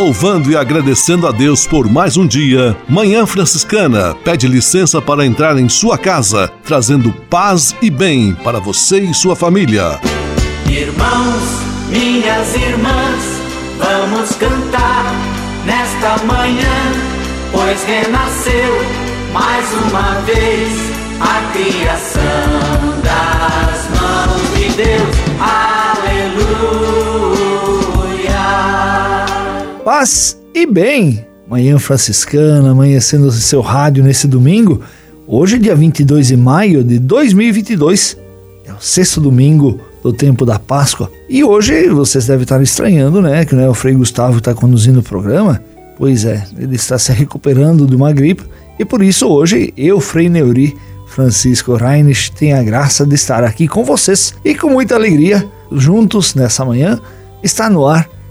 louvando e agradecendo a Deus por mais um dia, Manhã Franciscana pede licença para entrar em sua casa, trazendo paz e bem para você e sua família. Irmãos, minhas irmãs, vamos cantar nesta manhã, pois renasceu mais uma vez a criação das Paz e bem. Manhã franciscana, amanhecendo o seu rádio nesse domingo. Hoje, dia 22 de maio de 2022, é o sexto domingo do tempo da Páscoa. E hoje vocês devem estar estranhando, né? Que é o Frei Gustavo está conduzindo o programa. Pois é, ele está se recuperando de uma gripe e por isso hoje eu, Frei Neuri, Francisco Reines, tenho a graça de estar aqui com vocês e com muita alegria, juntos nessa manhã, está no ar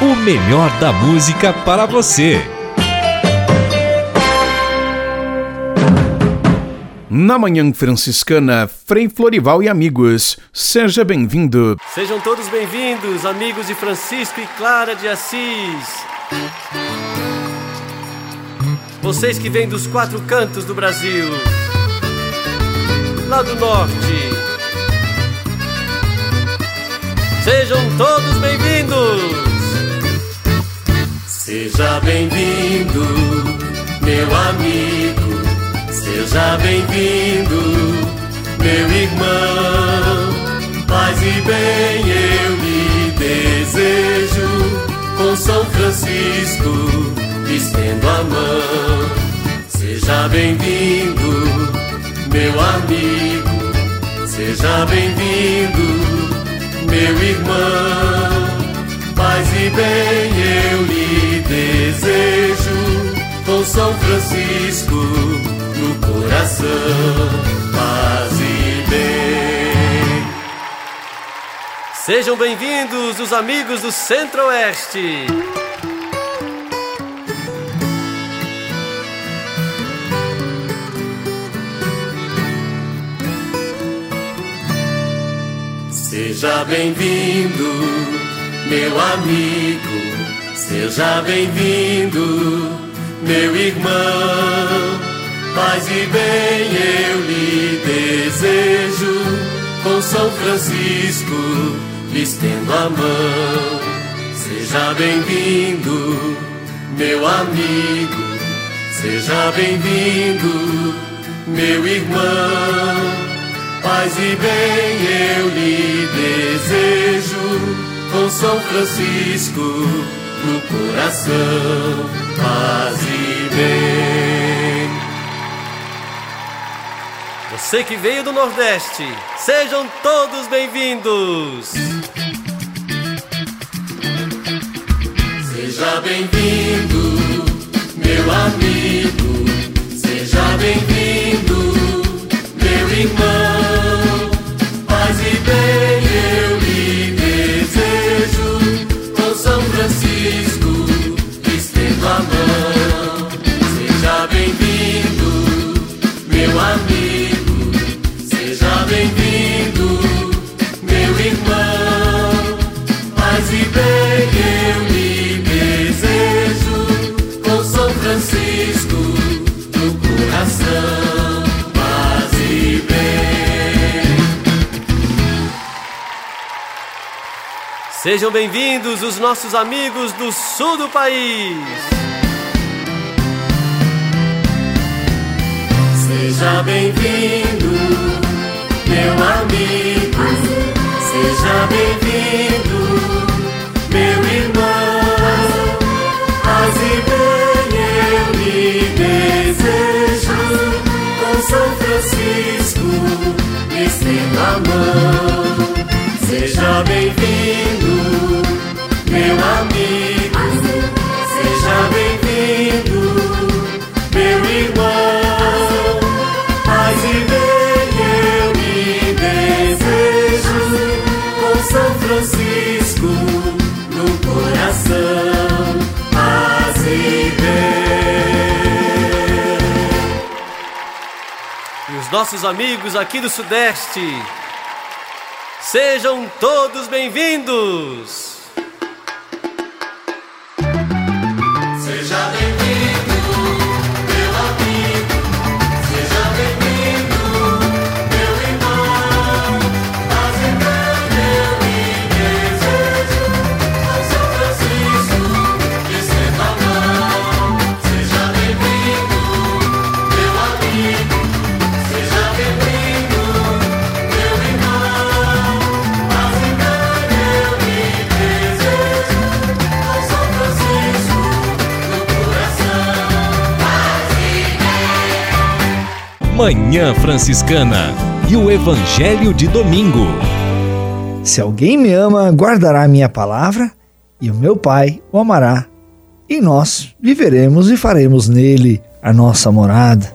O melhor da música para você. Na Manhã Franciscana, Frei Florival e amigos, seja bem-vindo. Sejam todos bem-vindos, amigos de Francisco e Clara de Assis. Vocês que vêm dos quatro cantos do Brasil, lá do norte, Sejam todos bem-vindos! Seja bem-vindo, meu amigo. Seja bem-vindo, meu irmão. Paz e bem eu lhe desejo. Com São Francisco, estendo a mão. Seja bem-vindo, meu amigo. Seja bem-vindo meu irmão. Paz e bem eu lhe desejo, com São Francisco no coração. Paz e bem. Sejam bem-vindos os amigos do Centro-Oeste. Seja bem-vindo, meu amigo. Seja bem-vindo, meu irmão. Paz e bem eu lhe desejo. Com São Francisco estendo a mão. Seja bem-vindo, meu amigo. Seja bem-vindo, meu irmão. Paz e bem eu lhe desejo, com São Francisco no coração. Paz e bem. Você que veio do Nordeste, sejam todos bem-vindos. Seja bem-vindo, meu amigo. Seja bem-vindo, meu irmão. Sejam bem-vindos os nossos amigos do sul do país. Seja bem-vindo, meu amigo. Seja bem-vindo, meu irmão. Paz e bem eu lhe desejo. Com São Francisco, estendo a mão. Seja bem-vindo, nossos amigos aqui do Sudeste. Sejam todos bem-vindos! Manhã Franciscana e o Evangelho de Domingo. Se alguém me ama, guardará a minha palavra, e o meu Pai o amará. E nós viveremos e faremos nele a nossa morada.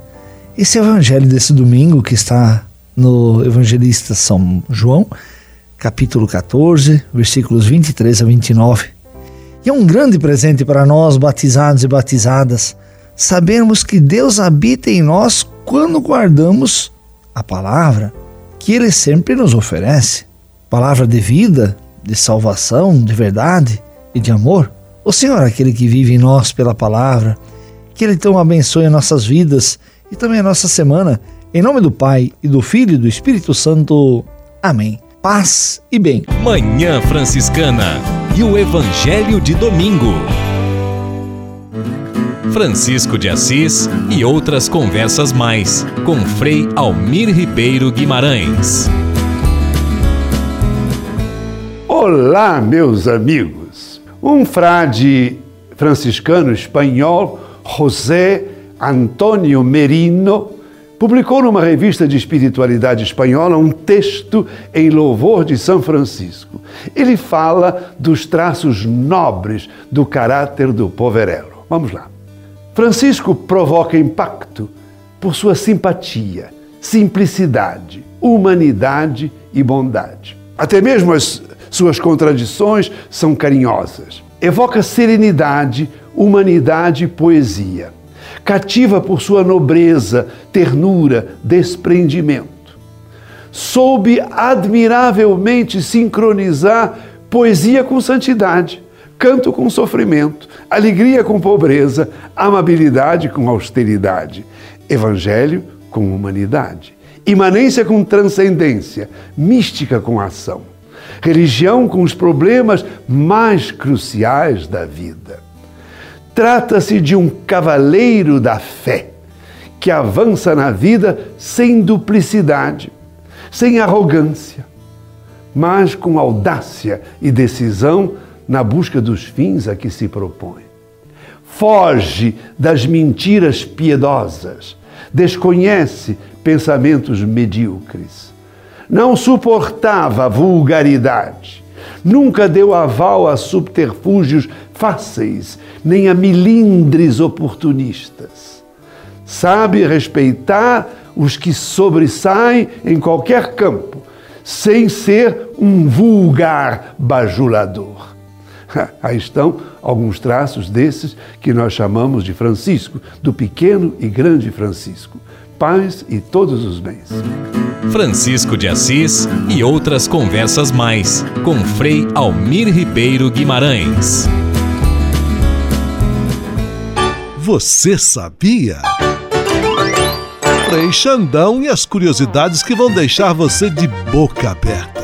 Esse é evangelho desse domingo que está no Evangelista São João, capítulo 14, versículos 23 a 29. E é um grande presente para nós, batizados e batizadas, sabermos que Deus habita em nós quando guardamos a palavra que Ele sempre nos oferece palavra de vida, de salvação, de verdade e de amor. O Senhor é aquele que vive em nós pela palavra. Que Ele então abençoe nossas vidas e também a nossa semana. Em nome do Pai e do Filho e do Espírito Santo. Amém. Paz e bem. Manhã Franciscana e o Evangelho de Domingo. Francisco de Assis e outras conversas mais com Frei Almir Ribeiro Guimarães. Olá, meus amigos. Um frade franciscano espanhol, José Antônio Merino, publicou numa revista de espiritualidade espanhola um texto em louvor de São Francisco. Ele fala dos traços nobres do caráter do poverello. Vamos lá. Francisco provoca impacto por sua simpatia, simplicidade, humanidade e bondade. Até mesmo as suas contradições são carinhosas. Evoca serenidade, humanidade e poesia. Cativa por sua nobreza, ternura, desprendimento. Soube admiravelmente sincronizar poesia com santidade, canto com sofrimento, alegria com pobreza, amabilidade com austeridade, evangelho com humanidade, imanência com transcendência, mística com ação religião com os problemas mais cruciais da vida. Trata-se de um cavaleiro da fé que avança na vida sem duplicidade, sem arrogância, mas com audácia e decisão na busca dos fins a que se propõe. Foge das mentiras piedosas, desconhece pensamentos medíocres não suportava a vulgaridade, nunca deu aval a subterfúgios fáceis, nem a milindres oportunistas. Sabe respeitar os que sobressaem em qualquer campo, sem ser um vulgar bajulador. Aí estão alguns traços desses que nós chamamos de Francisco, do pequeno e grande Francisco. Paz e todos os bens. Francisco de Assis e outras conversas mais com Frei Almir Ribeiro Guimarães. Você sabia? Frei Xandão e as curiosidades que vão deixar você de boca aberta.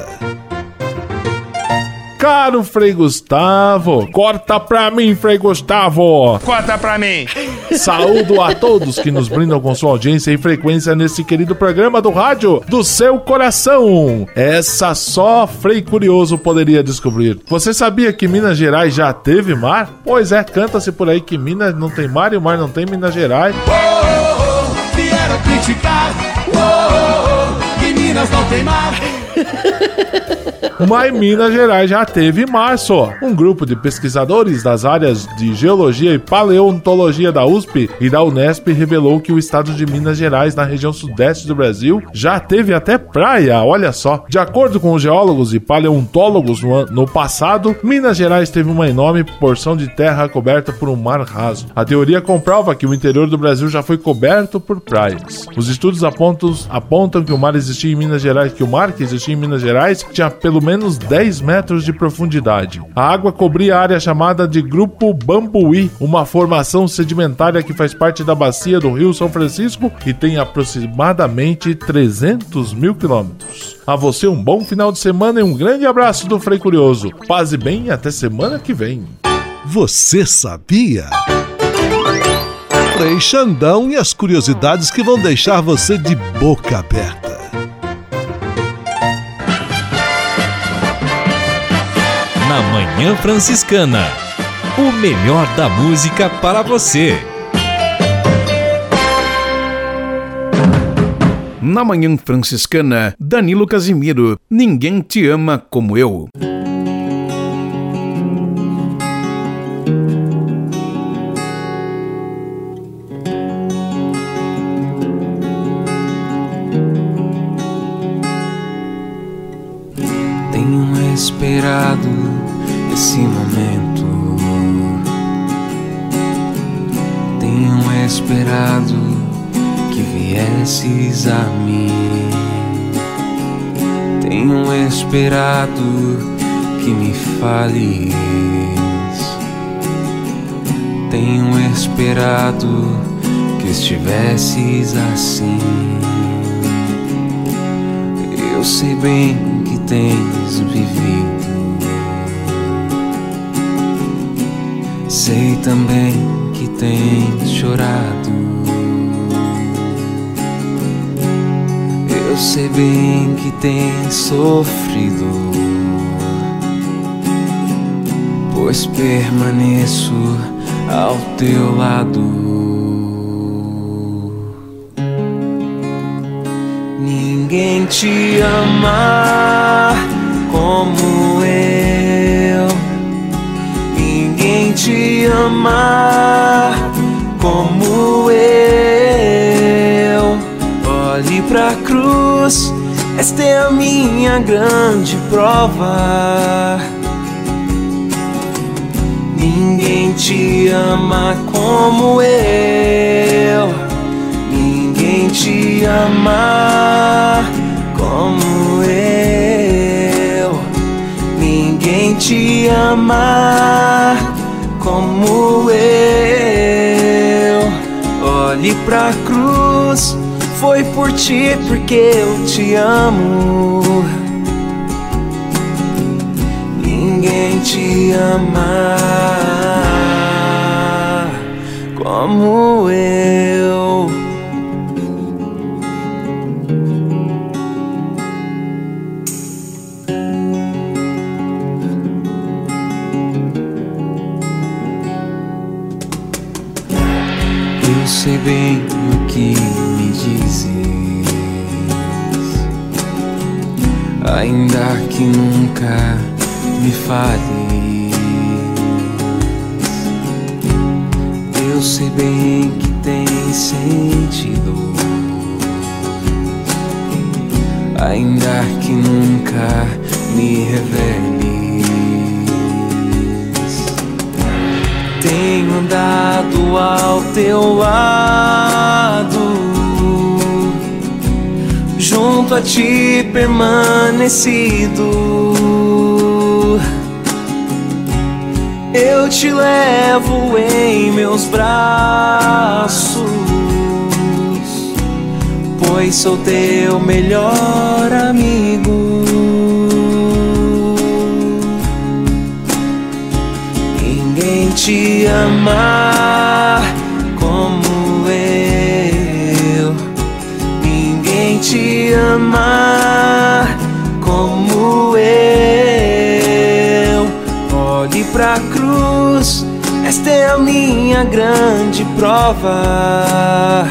Caro Frei Gustavo. Corta pra mim, Frei Gustavo. Corta pra mim. Saúdo a todos que nos brindam com sua audiência e frequência nesse querido programa do rádio do seu coração. Essa só Frei Curioso poderia descobrir. Você sabia que Minas Gerais já teve mar? Pois é, canta-se por aí que Minas não tem mar e o mar não tem Minas Gerais. Oh, oh, oh, vieram criticar. Oh, oh, oh, que Minas não tem mar. Mas Minas Gerais já teve março. Um grupo de pesquisadores das áreas de Geologia e Paleontologia da USP e da Unesp revelou que o estado de Minas Gerais, na região sudeste do Brasil, já teve até praia, olha só. De acordo com os geólogos e paleontólogos no, no passado, Minas Gerais teve uma enorme porção de terra coberta por um mar raso. A teoria comprova que o interior do Brasil já foi coberto por praias. Os estudos apontam, apontam que o mar existia em Minas Gerais, que o mar que existia em Minas Gerais tinha pelo menos 10 metros de profundidade. A água cobria a área chamada de Grupo Bambuí, uma formação sedimentária que faz parte da bacia do Rio São Francisco e tem aproximadamente 300 mil quilômetros. A você um bom final de semana e um grande abraço do Frei Curioso. Paz e bem até semana que vem. Você sabia? Frei Xandão e as curiosidades que vão deixar você de boca aberta. Na Manhã Franciscana. O melhor da música para você. Na Manhã Franciscana, Danilo Casimiro. Ninguém te ama como eu. Esperado que viesses a mim. Tenho esperado que me fales. Tenho esperado que estivesses assim. Eu sei bem que tens vivido. Sei também que tens chorado. Eu sei bem que tens sofrido. Pois permaneço ao teu lado. Ninguém te ama como eu. Te ama como eu. Olhe pra cruz, esta é a minha grande prova. Ninguém te ama como eu. Ninguém te ama como eu. Ninguém te ama como eu. Olhe pra cruz, foi por ti porque eu te amo. Ninguém te ama como eu. Sei bem o que me dizes, ainda que nunca me fales. Eu sei bem que tem sentido, ainda que nunca me reveles. Tenho andado ao teu lado, junto a ti permanecido. Eu te levo em meus braços, pois sou teu melhor amigo. Te ama como eu. Ninguém te ama como eu. Olhe pra cruz, esta é a minha grande prova.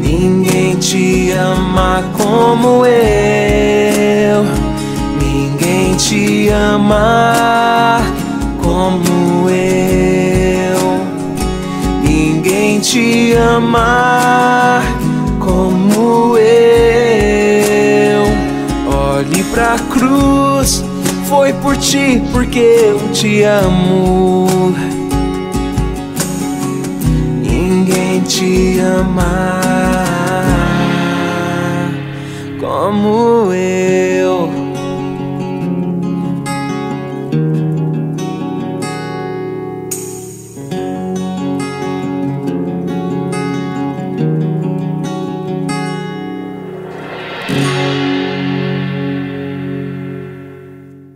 Ninguém te ama como eu. Ninguém te ama como eu. Ninguém te ama como eu. Olhe pra cruz, foi por ti, porque eu te amo. Ninguém te ama como eu.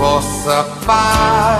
vossa paz.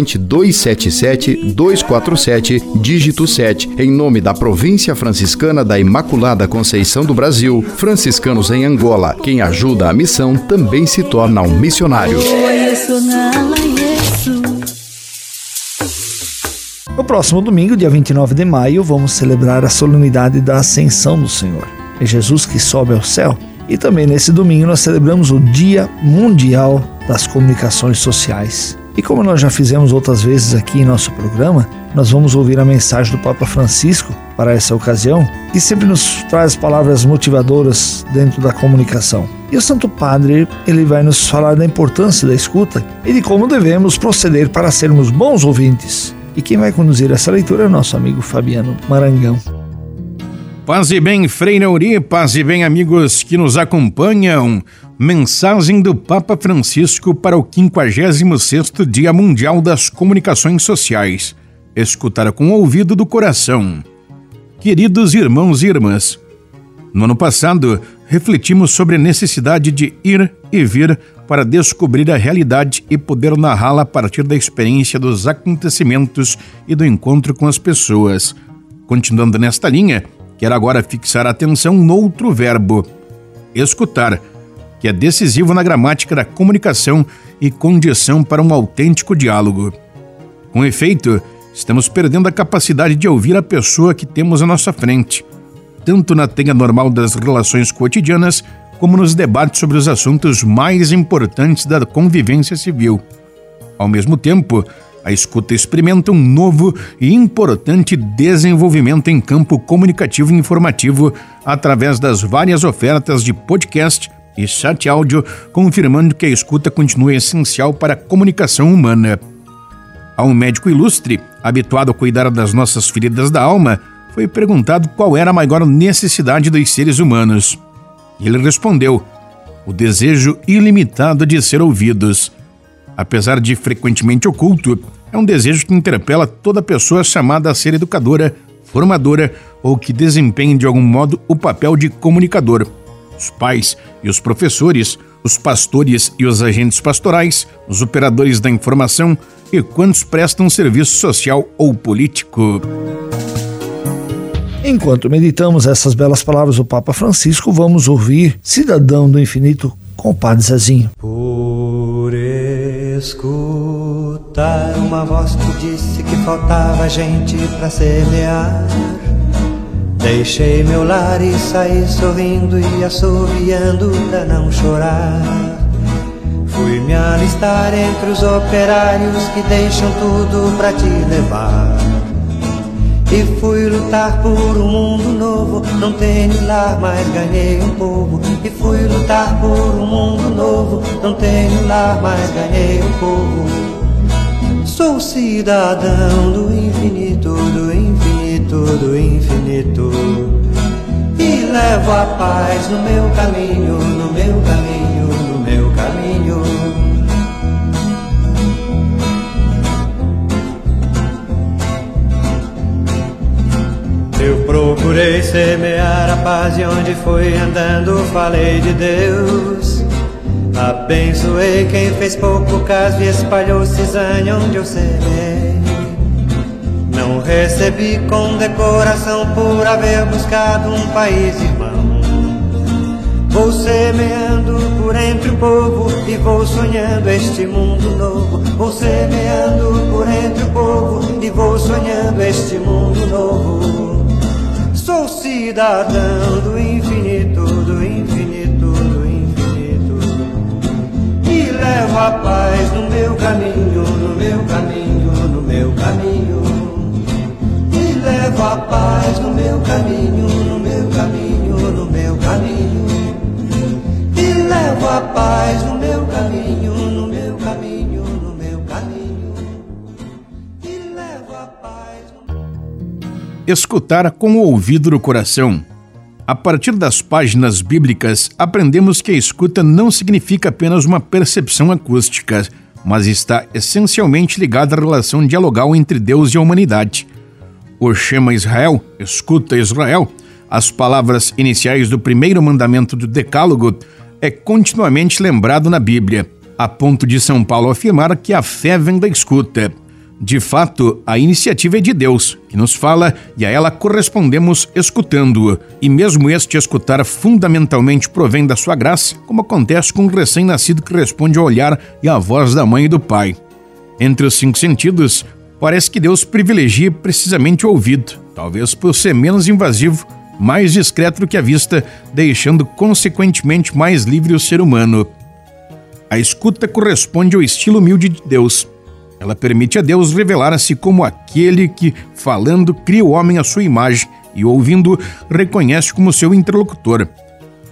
277-247, dígito 7, em nome da Província Franciscana da Imaculada Conceição do Brasil, franciscanos em Angola. Quem ajuda a missão também se torna um missionário. No próximo domingo, dia 29 de maio, vamos celebrar a solenidade da Ascensão do Senhor. É Jesus que sobe ao céu. E também nesse domingo nós celebramos o Dia Mundial das Comunicações Sociais. E como nós já fizemos outras vezes aqui em nosso programa, nós vamos ouvir a mensagem do Papa Francisco para essa ocasião, que sempre nos traz palavras motivadoras dentro da comunicação. E o Santo Padre, ele vai nos falar da importância da escuta e de como devemos proceder para sermos bons ouvintes. E quem vai conduzir essa leitura é nosso amigo Fabiano Marangão. Paz e bem, Frei Neuri, paz e bem, amigos que nos acompanham. Mensagem do Papa Francisco para o 56º Dia Mundial das Comunicações Sociais. Escutar com o ouvido do coração. Queridos irmãos e irmãs, no ano passado, refletimos sobre a necessidade de ir e vir para descobrir a realidade e poder narrá-la a partir da experiência dos acontecimentos e do encontro com as pessoas. Continuando nesta linha, quero agora fixar a atenção no outro verbo, escutar que é decisivo na gramática da comunicação e condição para um autêntico diálogo. Com efeito, estamos perdendo a capacidade de ouvir a pessoa que temos à nossa frente, tanto na tenha normal das relações cotidianas, como nos debates sobre os assuntos mais importantes da convivência civil. Ao mesmo tempo, a escuta experimenta um novo e importante desenvolvimento em campo comunicativo e informativo através das várias ofertas de podcast e chat áudio, confirmando que a escuta continua essencial para a comunicação humana. A um médico ilustre, habituado a cuidar das nossas feridas da alma, foi perguntado qual era a maior necessidade dos seres humanos. Ele respondeu: o desejo ilimitado de ser ouvidos. Apesar de frequentemente oculto, é um desejo que interpela toda pessoa chamada a ser educadora, formadora ou que desempenhe de algum modo o papel de comunicador. Os pais e os professores, os pastores e os agentes pastorais, os operadores da informação e quantos prestam serviço social ou político. Enquanto meditamos essas belas palavras do Papa Francisco, vamos ouvir Cidadão do Infinito com o Padre Zezinho. Por escutar uma voz que disse que faltava gente para semear. Deixei meu lar e saí sorrindo e assoviando pra não chorar. Fui me alistar entre os operários que deixam tudo pra te levar. E fui lutar por um mundo novo. Não tenho lar, mas ganhei um povo. E fui lutar por um mundo novo. Não tenho lar, mas ganhei um povo. Sou cidadão do infinito, do infinito, do infinito. E levo a paz no meu caminho, no meu caminho, no meu caminho. Eu procurei semear a paz e onde fui andando falei de Deus. Abençoei quem fez pouco caso e espalhou cisanha onde eu semei. Não recebi condecoração por haver buscado um país irmão. Vou semeando por entre o povo e vou sonhando este mundo novo. Vou semeando por entre o povo e vou sonhando este mundo cidadão do infinito, do infinito, do infinito. E levo a paz no meu caminho, no meu caminho, no meu caminho. E levo a paz no meu caminho, no meu caminho, no meu caminho. E levo a paz no meu caminho, no escutar com o ouvido do coração. A partir das páginas bíblicas, aprendemos que a escuta não significa apenas uma percepção acústica, mas está essencialmente ligada à relação dialogal entre Deus e a humanidade. O Shema Israel, escuta Israel, as palavras iniciais do primeiro mandamento do Decálogo, é continuamente lembrado na Bíblia, a ponto de São Paulo afirmar que a fé vem da escuta. De fato, a iniciativa é de Deus, que nos fala e a ela correspondemos escutando-o. E mesmo este escutar fundamentalmente provém da sua graça, como acontece com um recém-nascido que responde ao olhar e à voz da mãe e do pai. Entre os cinco sentidos, parece que Deus privilegia precisamente o ouvido, talvez por ser menos invasivo, mais discreto do que a vista, deixando consequentemente mais livre o ser humano. A escuta corresponde ao estilo humilde de Deus ela permite a Deus revelar-se como aquele que, falando, cria o homem à sua imagem e, ouvindo, reconhece como seu interlocutor.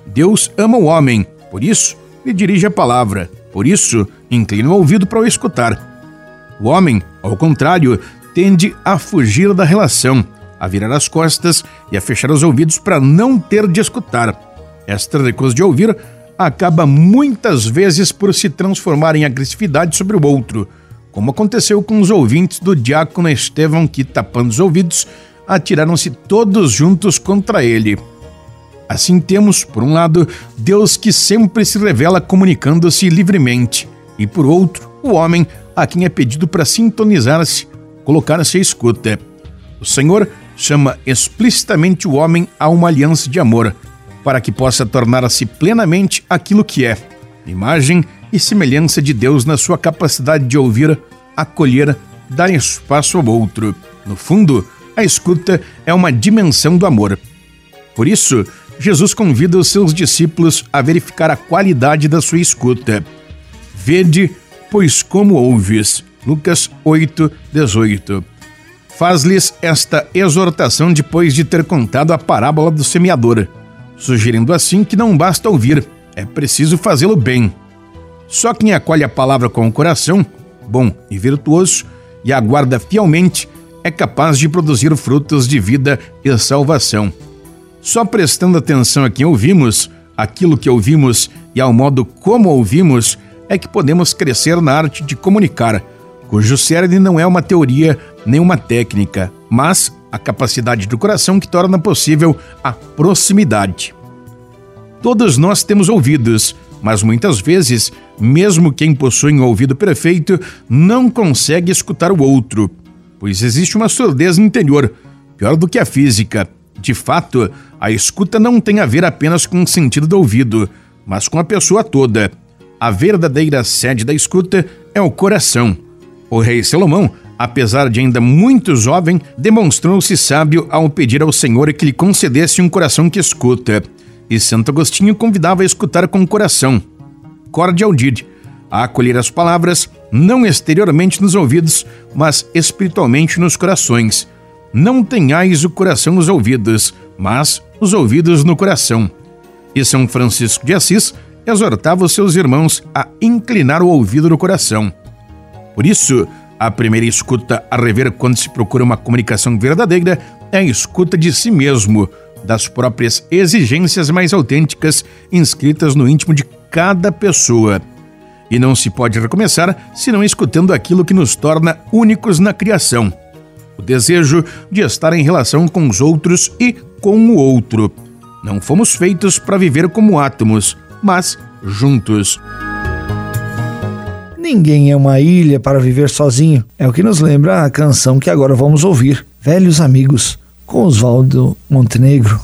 Deus ama o homem, por isso, lhe dirige a palavra, por isso, inclina o ouvido para o escutar. O homem, ao contrário, tende a fugir da relação, a virar as costas e a fechar os ouvidos para não ter de escutar. Esta recusa de ouvir acaba muitas vezes por se transformar em agressividade sobre o outro como aconteceu com os ouvintes do diácono Estevão que, tapando os ouvidos, atiraram-se todos juntos contra ele. Assim temos, por um lado, Deus que sempre se revela comunicando-se livremente, e por outro, o homem a quem é pedido para sintonizar-se, colocar-se à escuta. O Senhor chama explicitamente o homem a uma aliança de amor, para que possa tornar-se plenamente aquilo que é, imagem e semelhança de Deus na sua capacidade de ouvir, acolher, dar espaço ao outro. No fundo, a escuta é uma dimensão do amor. Por isso, Jesus convida os seus discípulos a verificar a qualidade da sua escuta. Vede, pois como ouves. Lucas 8, 18. Faz-lhes esta exortação depois de ter contado a parábola do semeador, sugerindo assim que não basta ouvir, é preciso fazê-lo bem. Só quem acolhe a palavra com o coração, bom e virtuoso, e aguarda fielmente, é capaz de produzir frutos de vida e salvação. Só prestando atenção a quem ouvimos, aquilo que ouvimos e ao modo como ouvimos, é que podemos crescer na arte de comunicar, cujo cerne não é uma teoria nem uma técnica, mas a capacidade do coração que torna possível a proximidade. Todos nós temos ouvidos, mas muitas vezes, mesmo quem possui um ouvido perfeito, não consegue escutar o outro, pois existe uma surdez interior, pior do que a física. De fato, a escuta não tem a ver apenas com o sentido do ouvido, mas com a pessoa toda. A verdadeira sede da escuta é o coração. O rei Salomão, apesar de ainda muito jovem, demonstrou-se sábio ao pedir ao Senhor que lhe concedesse um coração que escuta. E Santo Agostinho convidava a escutar com o coração. Corde audide, a acolher as palavras, não exteriormente nos ouvidos, mas espiritualmente nos corações. Não tenhais o coração nos ouvidos, mas os ouvidos no coração. E São Francisco de Assis exortava os seus irmãos a inclinar o ouvido no coração. Por isso, a primeira escuta a rever quando se procura uma comunicação verdadeira é a escuta de si mesmo, das próprias exigências mais autênticas inscritas no íntimo de cada pessoa. E não se pode recomeçar senão escutando aquilo que nos torna únicos na criação: o desejo de estar em relação com os outros e com o outro. Não fomos feitos para viver como átomos, mas juntos. Ninguém é uma ilha para viver sozinho. É o que nos lembra a canção que agora vamos ouvir, Velhos Amigos com Oswaldo Montenegro.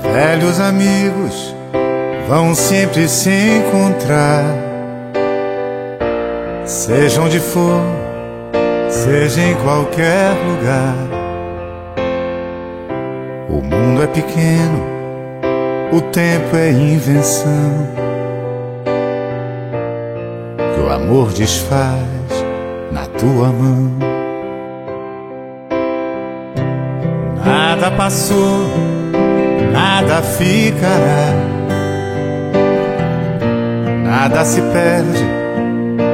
Velhos amigos vão sempre se encontrar, seja onde for, seja em qualquer lugar. Mundo é pequeno, o tempo é invenção que o amor desfaz na tua mão. Nada passou, nada ficará, nada se perde,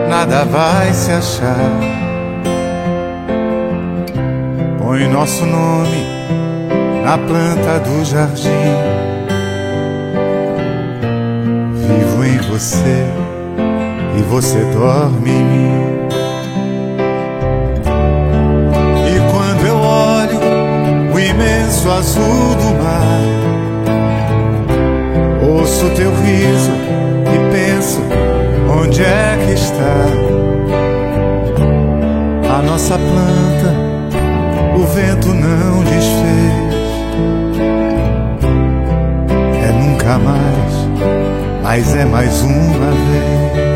nada vai se achar. Põe nosso nome na planta do jardim. Vivo em você e você dorme em mim. E quando eu olho o imenso azul do mar, ouço teu riso e penso: onde é que está a nossa planta? O vento não desfez. Mais, mas é mais uma vez.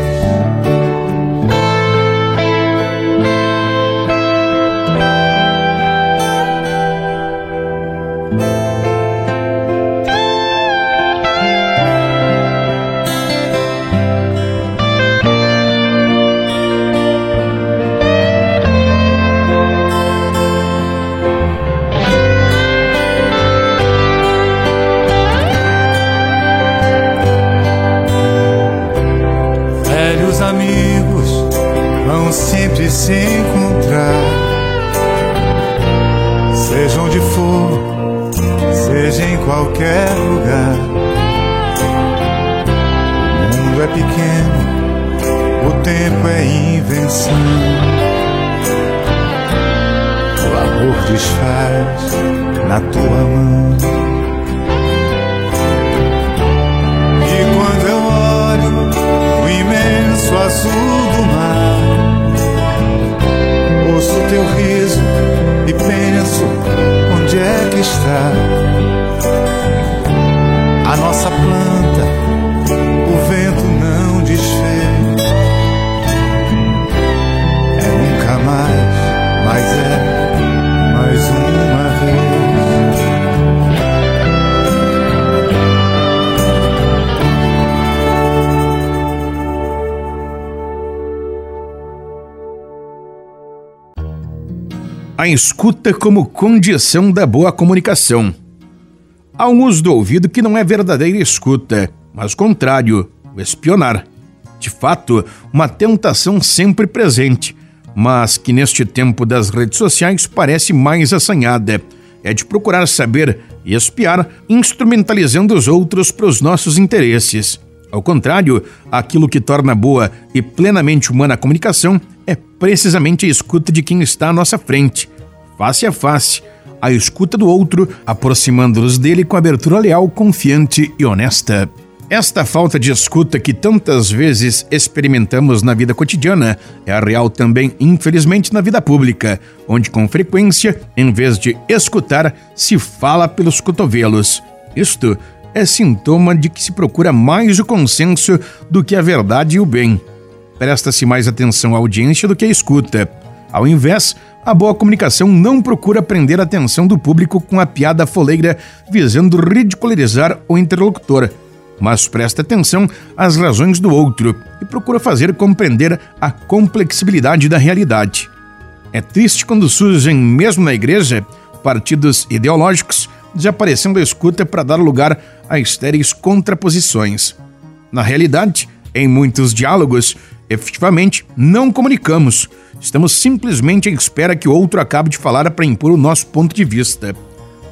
Desfaz na tua mão. E quando eu olho o imenso azul do mar ouço teu riso e penso onde é que está A escuta como condição da boa comunicação. Há um uso do ouvido que não é verdadeira escuta, mas contrário, o espionar. De fato, uma tentação sempre presente, mas que neste tempo das redes sociais parece mais assanhada. É de procurar saber e espiar, instrumentalizando os outros para os nossos interesses. Ao contrário, aquilo que torna boa e plenamente humana a comunicação é precisamente a escuta de quem está à nossa frente, face a face, a escuta do outro, aproximando-nos dele com abertura leal, confiante e honesta. Esta falta de escuta que tantas vezes experimentamos na vida cotidiana é real também, infelizmente, na vida pública, onde com frequência, em vez de escutar, se fala pelos cotovelos. Isto é sintoma de que se procura mais o consenso do que a verdade e o bem. Presta-se mais atenção à audiência do que à escuta. Ao invés, a boa comunicação não procura prender a atenção do público com a piada foleira visando ridicularizar o interlocutor, mas presta atenção às razões do outro e procura fazer compreender a complexibilidade da realidade. É triste quando surgem, mesmo na igreja, partidos ideológicos desaparecendo a escuta para dar lugar a estéreis contraposições. Na realidade, em muitos diálogos, efetivamente não comunicamos, Estamos simplesmente à espera que o outro acabe de falar para impor o nosso ponto de vista.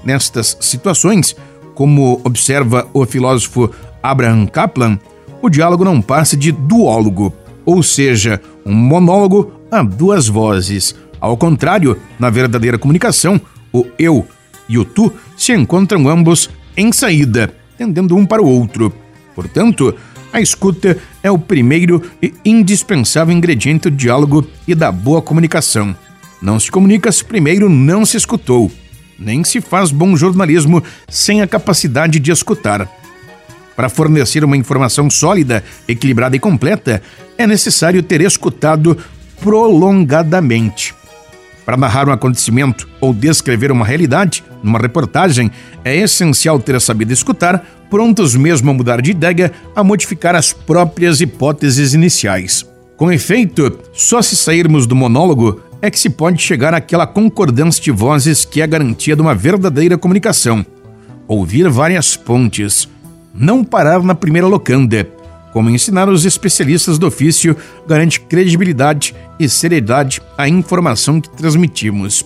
Nestas situações, como observa o filósofo Abraham Kaplan, o diálogo não passa de duólogo, ou seja, um monólogo a duas vozes. Ao contrário, na verdadeira comunicação, o eu e o tu se encontram ambos em saída, tendendo um para o outro. Portanto, a escuta é o primeiro e indispensável ingrediente do diálogo e da boa comunicação. Não se comunica se primeiro não se escutou. Nem se faz bom jornalismo sem a capacidade de escutar. Para fornecer uma informação sólida, equilibrada e completa, é necessário ter escutado prolongadamente. Para narrar um acontecimento ou descrever uma realidade, numa reportagem, é essencial ter sabido escutar, prontos mesmo a mudar de ideia, a modificar as próprias hipóteses iniciais. Com efeito, só se sairmos do monólogo é que se pode chegar àquela concordância de vozes que é a garantia de uma verdadeira comunicação. Ouvir várias pontes. Não parar na primeira locanda. Como ensinar os especialistas do ofício garante credibilidade e seriedade à informação que transmitimos.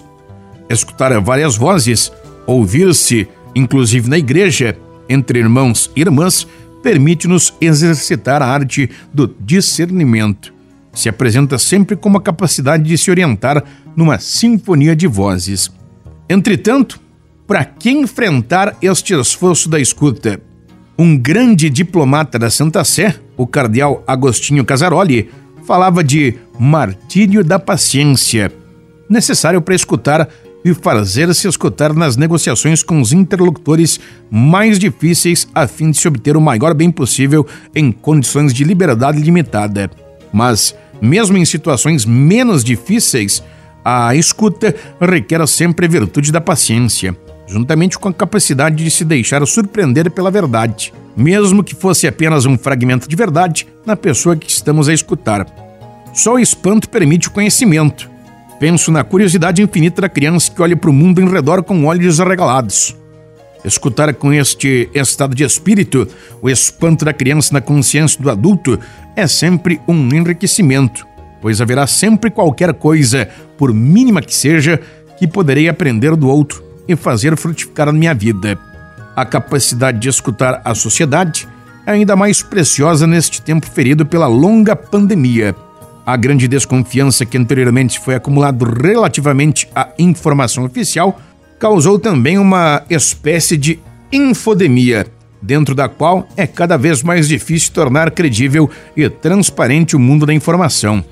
Escutar várias vozes, ouvir-se, inclusive na igreja, entre irmãos e irmãs, permite-nos exercitar a arte do discernimento. Se apresenta sempre como a capacidade de se orientar numa sinfonia de vozes. Entretanto, para que enfrentar este esforço da escuta? Um grande diplomata da Santa Sé, o cardeal Agostinho Casaroli, falava de martírio da paciência, necessário para escutar e fazer-se escutar nas negociações com os interlocutores mais difíceis a fim de se obter o maior bem possível em condições de liberdade limitada. Mas, mesmo em situações menos difíceis, a escuta requer sempre a virtude da paciência, juntamente com a capacidade de se deixar surpreender pela verdade, mesmo que fosse apenas um fragmento de verdade na pessoa que estamos a escutar. Só o espanto permite o conhecimento, Penso na curiosidade infinita da criança que olha para o mundo em redor com olhos arregalados. Escutar com este estado de espírito o espanto da criança na consciência do adulto é sempre um enriquecimento, pois haverá sempre qualquer coisa, por mínima que seja, que poderei aprender do outro e fazer frutificar a minha vida. A capacidade de escutar a sociedade é ainda mais preciosa neste tempo ferido pela longa pandemia. A grande desconfiança que anteriormente foi acumulado relativamente à informação oficial causou também uma espécie de infodemia, dentro da qual é cada vez mais difícil tornar credível e transparente o mundo da informação.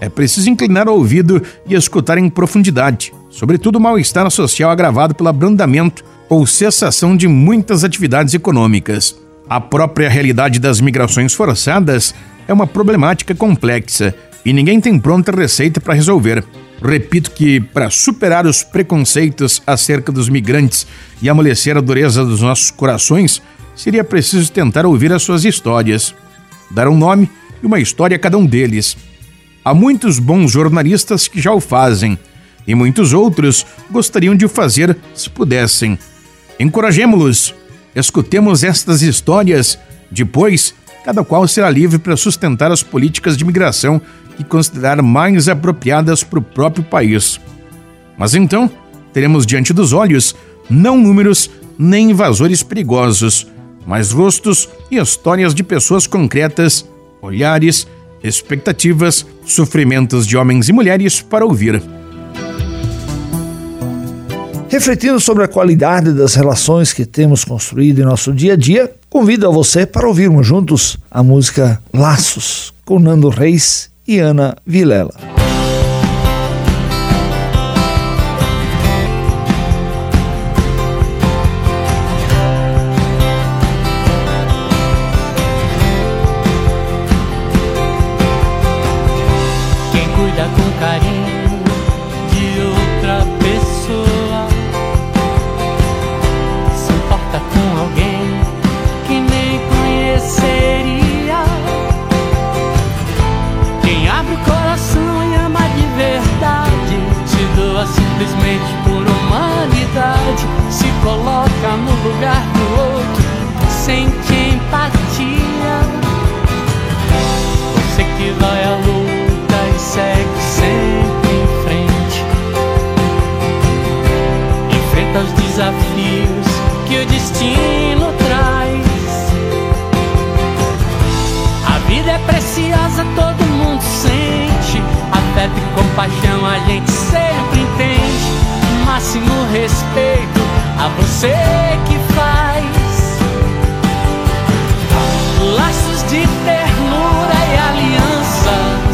É preciso inclinar o ouvido e escutar em profundidade, sobretudo o mal-estar social agravado pelo abrandamento ou cessação de muitas atividades econômicas. A própria realidade das migrações forçadas é uma problemática complexa e ninguém tem pronta receita para resolver. Repito que, para superar os preconceitos acerca dos migrantes e amolecer a dureza dos nossos corações, seria preciso tentar ouvir as suas histórias, dar um nome e uma história a cada um deles. Há muitos bons jornalistas que já o fazem, e muitos outros gostariam de fazer se pudessem. Encorajemo-los, escutemos estas histórias, depois cada qual será livre para sustentar as políticas de migração que considerar mais apropriadas para o próprio país. Mas então, teremos diante dos olhos não números nem invasores perigosos, mas rostos e histórias de pessoas concretas, olhares, expectativas, sofrimentos de homens e mulheres para ouvir. Refletindo sobre a qualidade das relações que temos construído em nosso dia a dia, convido a você para ouvirmos juntos a música Laços, com Nando Reis e Ana Vilela. coloca no lugar do outro sente empatia. Você que vai à luta e segue sempre em frente. Enfrenta os desafios que o destino traz. A vida é preciosa, todo mundo sente. Afeto e compaixão a gente sempre entende. Máximo respeito a você que faz laços de ternura e aliança.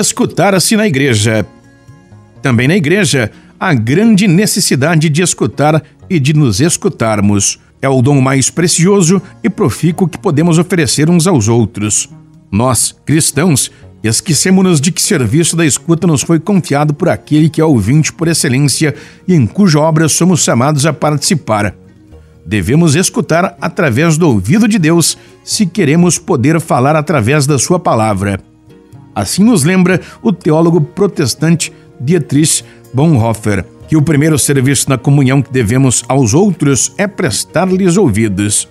Escutar-se na igreja. Também na igreja, a grande necessidade de escutar e de nos escutarmos. É o dom mais precioso e profícuo que podemos oferecer uns aos outros. Nós, cristãos, esquecemos-nos de que serviço da escuta nos foi confiado por aquele que é ouvinte por excelência e em cuja obra somos chamados a participar. Devemos escutar através do ouvido de Deus se queremos poder falar através da sua palavra. Assim nos lembra o teólogo protestante Dietrich Bonhoeffer, que o primeiro serviço na comunhão que devemos aos outros é prestar-lhes ouvidos.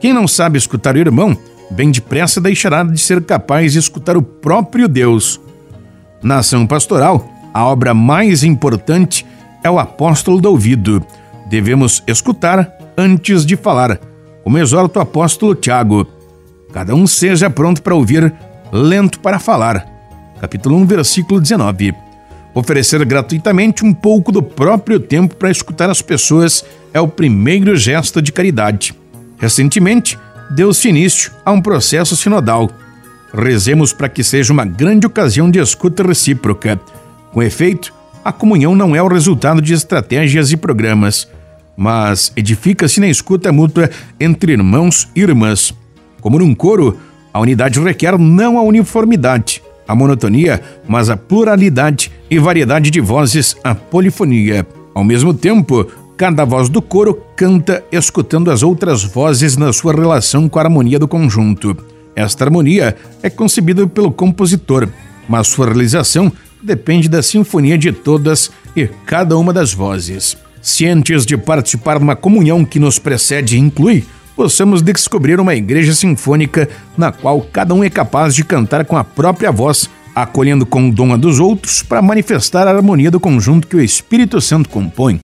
Quem não sabe escutar o irmão, bem depressa deixará de ser capaz de escutar o próprio Deus. Na ação pastoral, a obra mais importante é o apóstolo do ouvido. Devemos escutar antes de falar, como exorta o apóstolo Tiago. Cada um seja pronto para ouvir, lento para falar. Capítulo 1, versículo 19. Oferecer gratuitamente um pouco do próprio tempo para escutar as pessoas é o primeiro gesto de caridade. Recentemente, deu-se início a um processo sinodal. Rezemos para que seja uma grande ocasião de escuta recíproca. Com efeito, a comunhão não é o resultado de estratégias e programas, mas edifica-se na escuta mútua entre irmãos e irmãs. Como num coro, a unidade requer não a uniformidade, a monotonia, mas a pluralidade e variedade de vozes, a polifonia. Ao mesmo tempo, Cada voz do coro canta escutando as outras vozes na sua relação com a harmonia do conjunto. Esta harmonia é concebida pelo compositor, mas sua realização depende da sinfonia de todas e cada uma das vozes. Cientes de participar de uma comunhão que nos precede e inclui, possamos descobrir uma igreja sinfônica na qual cada um é capaz de cantar com a própria voz, acolhendo com o dom a dos outros para manifestar a harmonia do conjunto que o Espírito Santo compõe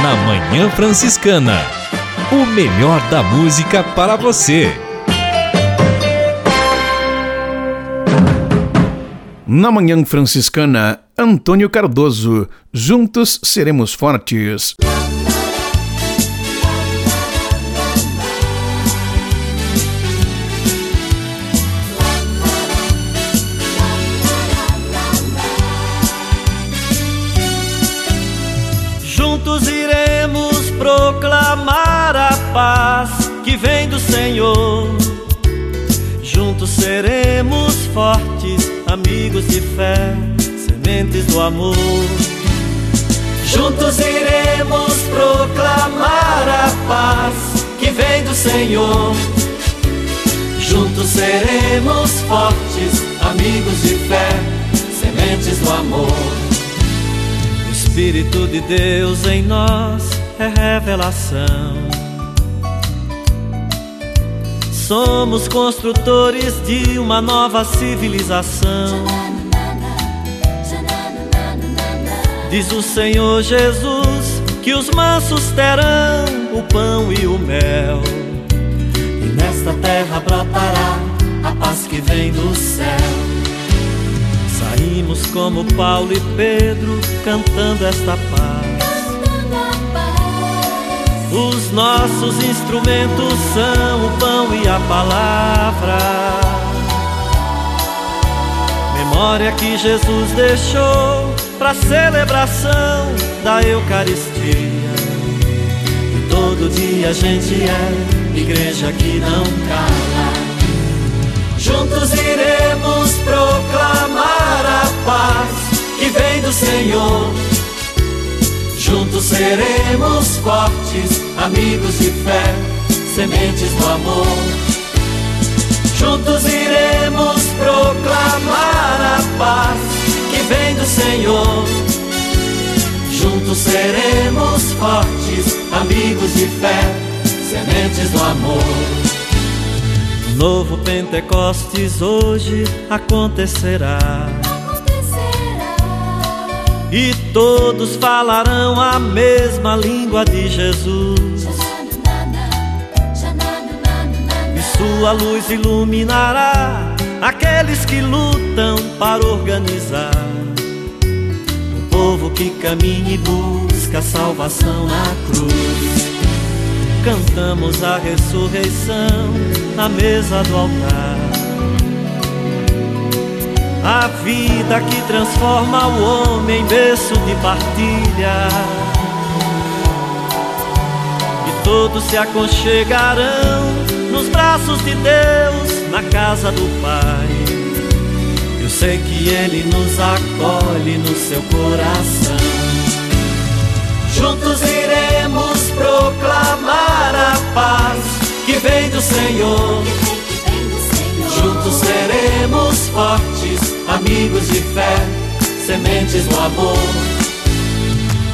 na Manhã Franciscana. O melhor da música para você. Na Manhã Franciscana, Antônio Cardoso. Juntos seremos fortes. Proclamar a paz que vem do Senhor. Juntos seremos fortes, amigos de fé, sementes do amor. Juntos iremos proclamar a paz que vem do Senhor. Juntos seremos fortes, amigos de fé, sementes do amor. O Espírito de Deus em nós é revelação. Somos construtores de uma nova civilização. Diz o Senhor Jesus que os mansos terão o pão e o mel. E nesta terra brotará a paz que vem do céu. Saímos como Paulo e Pedro cantando esta paz. Os nossos instrumentos são o pão e a palavra. Memória que Jesus deixou para celebração da Eucaristia. E todo dia a gente é igreja que não cala. Juntos iremos proclamar a paz que vem do Senhor Juntos seremos fortes, amigos de fé, sementes do amor. Juntos iremos proclamar a paz que vem do Senhor. Juntos seremos fortes, amigos de fé, sementes do amor. Novo Pentecostes hoje acontecerá e todos falarão a mesma língua de Jesus. E sua luz iluminará aqueles que lutam para organizar o povo que caminha e busca salvação na cruz. Cantamos a ressurreição na mesa do altar a vida que transforma o homem berço de partilha. E todos se aconchegarão nos braços de Deus na casa do Pai. Eu sei que Ele nos acolhe no seu coração. Juntos iremos proclamar a paz que vem do Senhor. Juntos seremos fortes, amigos de fé, sementes do amor.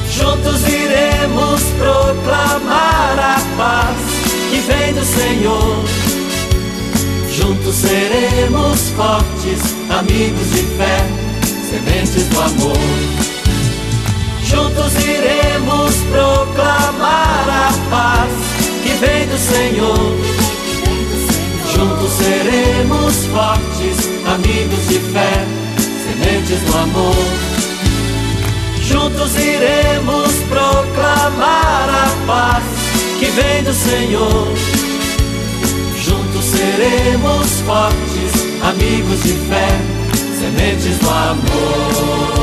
Juntos iremos proclamar a paz que vem do Senhor. Juntos seremos fortes, amigos de fé, sementes do amor. Juntos iremos proclamar a paz que vem do Senhor. Juntos seremos fortes, amigos de fé, sementes do amor. Juntos iremos proclamar a paz que vem do Senhor. Juntos seremos fortes, amigos de fé, sementes do amor.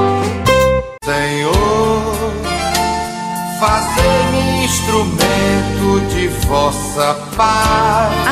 De vossa paz.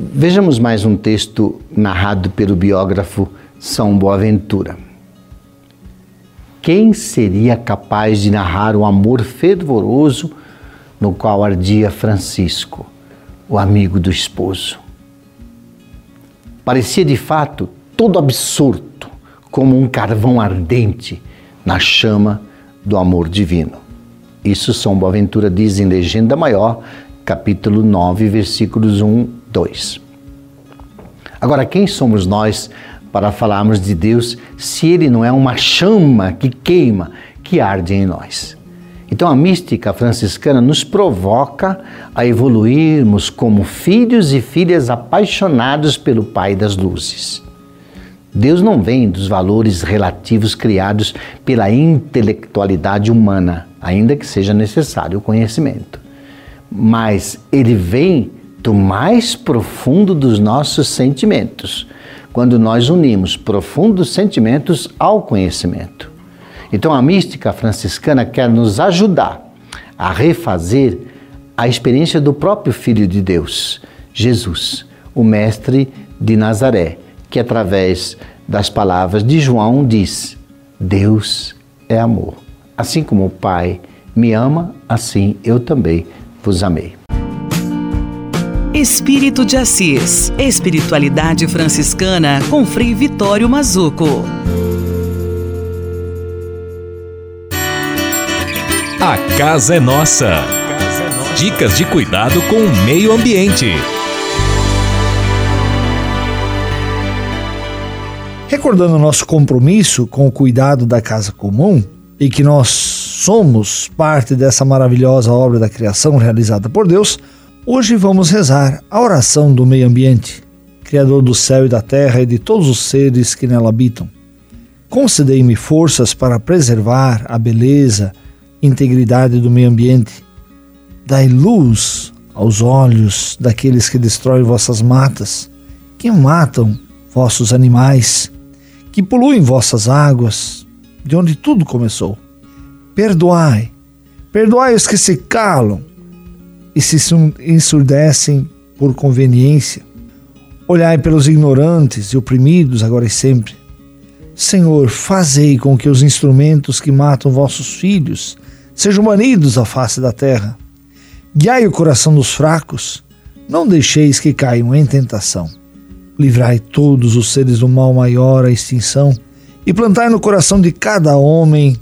Vejamos mais um texto narrado pelo biógrafo São Boaventura. Quem seria capaz de narrar o amor fervoroso no qual ardia Francisco, o amigo do esposo? Parecia de fato todo absorto, como um carvão ardente na chama do amor divino. Isso São Boaventura diz em Legenda Maior, capítulo 9, versículos 1, 2. Agora, quem somos nós para falarmos de Deus se Ele não é uma chama que queima, que arde em nós? Então, a mística franciscana nos provoca a evoluirmos como filhos e filhas apaixonados pelo Pai das Luzes. Deus não vem dos valores relativos criados pela intelectualidade humana, ainda que seja necessário o conhecimento. Mas ele vem do mais profundo dos nossos sentimentos, quando nós unimos profundos sentimentos ao conhecimento. Então a mística franciscana quer nos ajudar a refazer a experiência do próprio Filho de Deus, Jesus, o Mestre de Nazaré que através das palavras de João diz: Deus é amor. Assim como o Pai me ama, assim eu também vos amei. Espírito de Assis. Espiritualidade franciscana com Frei Vitório Mazuco. A casa é nossa. Dicas de cuidado com o meio ambiente. Recordando o nosso compromisso com o cuidado da casa comum e que nós somos parte dessa maravilhosa obra da criação realizada por Deus, hoje vamos rezar a oração do meio ambiente, Criador do céu e da terra e de todos os seres que nela habitam. Concedei-me forças para preservar a beleza e integridade do meio ambiente. Dai luz aos olhos daqueles que destroem vossas matas, que matam vossos animais que poluem vossas águas, de onde tudo começou. Perdoai, perdoai os que se calam e se ensurdecem por conveniência. Olhai pelos ignorantes e oprimidos agora e sempre. Senhor, fazei com que os instrumentos que matam vossos filhos sejam banidos à face da terra. Guiai o coração dos fracos, não deixeis que caiam em tentação livrai todos os seres do mal maior à extinção e plantai no coração de cada homem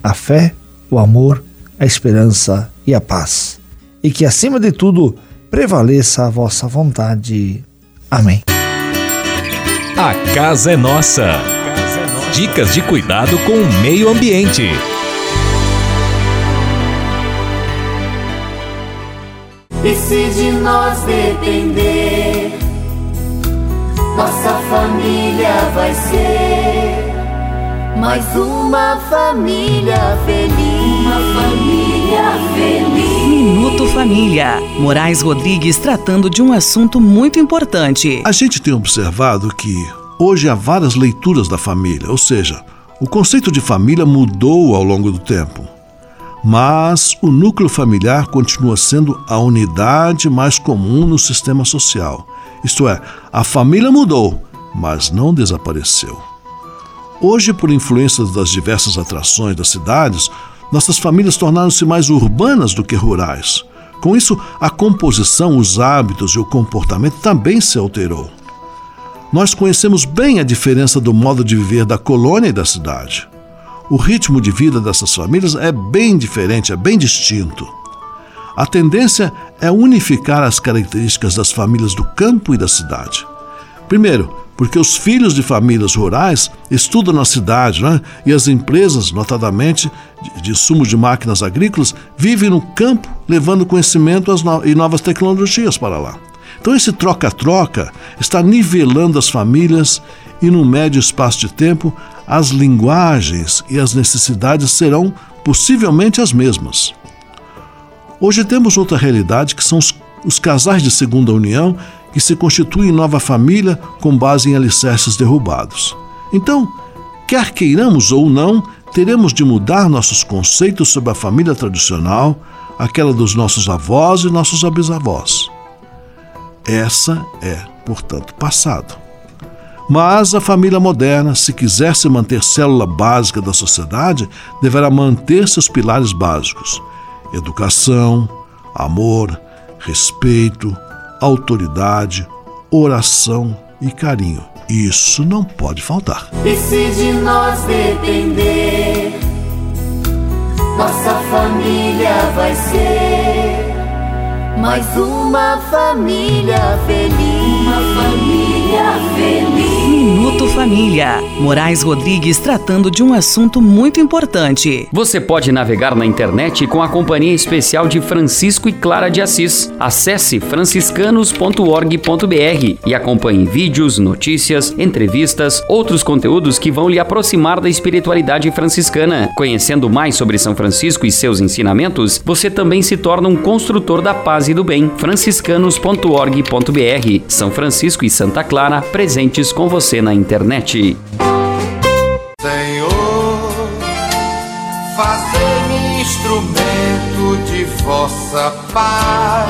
a fé, o amor, a esperança e a paz. E que, acima de tudo, prevaleça a vossa vontade. Amém. A casa é nossa. Dicas de cuidado com o meio ambiente. E se de nós depender nossa família vai ser mais uma família feliz. Família. Moraes Rodrigues tratando de um assunto muito importante. A gente tem observado que hoje há várias leituras da família, ou seja, o conceito de família mudou ao longo do tempo. Mas o núcleo familiar continua sendo a unidade mais comum no sistema social. Isto é, a família mudou, mas não desapareceu. Hoje, por influência das diversas atrações das cidades, nossas famílias tornaram-se mais urbanas do que rurais. Com isso, a composição, os hábitos e o comportamento também se alterou. Nós conhecemos bem a diferença do modo de viver da colônia e da cidade. O ritmo de vida dessas famílias é bem diferente, é bem distinto. A tendência é unificar as características das famílias do campo e da cidade. Primeiro, porque os filhos de famílias rurais estudam na cidade, né? e as empresas, notadamente de, de sumos de máquinas agrícolas, vivem no campo, levando conhecimento no e novas tecnologias para lá. Então, esse troca-troca está nivelando as famílias e, num médio espaço de tempo, as linguagens e as necessidades serão possivelmente as mesmas. Hoje temos outra realidade que são os, os casais de segunda união que se constituem em nova família com base em alicerces derrubados. Então, quer queiramos ou não, teremos de mudar nossos conceitos sobre a família tradicional, aquela dos nossos avós e nossos bisavós. Essa é, portanto, passado. Mas a família moderna, se quiser se manter célula básica da sociedade, deverá manter seus pilares básicos: educação, amor, respeito, autoridade, oração e carinho. Isso não pode faltar. E se de nós depender, nossa família vai ser mais uma família feliz. Uma família feliz. Família. Moraes Rodrigues tratando de um assunto muito importante. Você pode navegar na internet com a companhia especial de Francisco e Clara de Assis. Acesse franciscanos.org.br e acompanhe vídeos, notícias, entrevistas, outros conteúdos que vão lhe aproximar da espiritualidade franciscana. Conhecendo mais sobre São Francisco e seus ensinamentos, você também se torna um construtor da paz e do bem. franciscanos.org.br. São Francisco e Santa Clara presentes com você na internet. Senhor, fazer-me instrumento de vossa paz.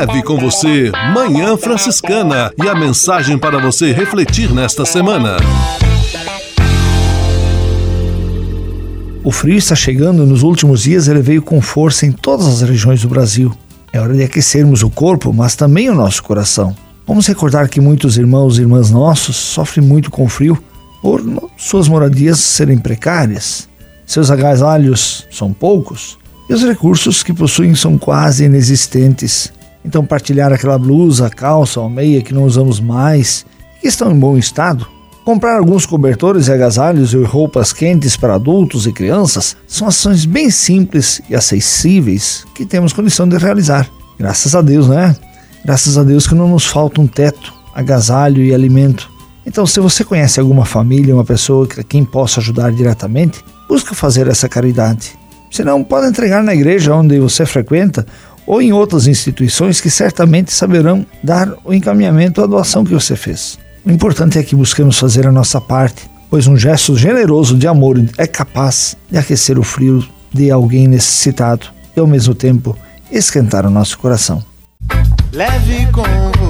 Leve com você Manhã Franciscana e a mensagem para você refletir nesta semana. O frio está chegando, nos últimos dias ele veio com força em todas as regiões do Brasil. É hora de aquecermos o corpo, mas também o nosso coração. Vamos recordar que muitos irmãos e irmãs nossos sofrem muito com frio por suas moradias serem precárias, seus agasalhos são poucos e os recursos que possuem são quase inexistentes. Então, partilhar aquela blusa, calça ou meia que não usamos mais e que estão em bom estado, comprar alguns cobertores e agasalhos e roupas quentes para adultos e crianças são ações bem simples e acessíveis que temos condição de realizar. Graças a Deus, né? Graças a Deus que não nos falta um teto, agasalho e alimento. Então, se você conhece alguma família, uma pessoa que quem possa ajudar diretamente, busca fazer essa caridade. Se não, pode entregar na igreja onde você frequenta ou em outras instituições que certamente saberão dar o encaminhamento à doação que você fez. O importante é que busquemos fazer a nossa parte, pois um gesto generoso de amor é capaz de aquecer o frio de alguém necessitado e ao mesmo tempo esquentar o nosso coração. Leve com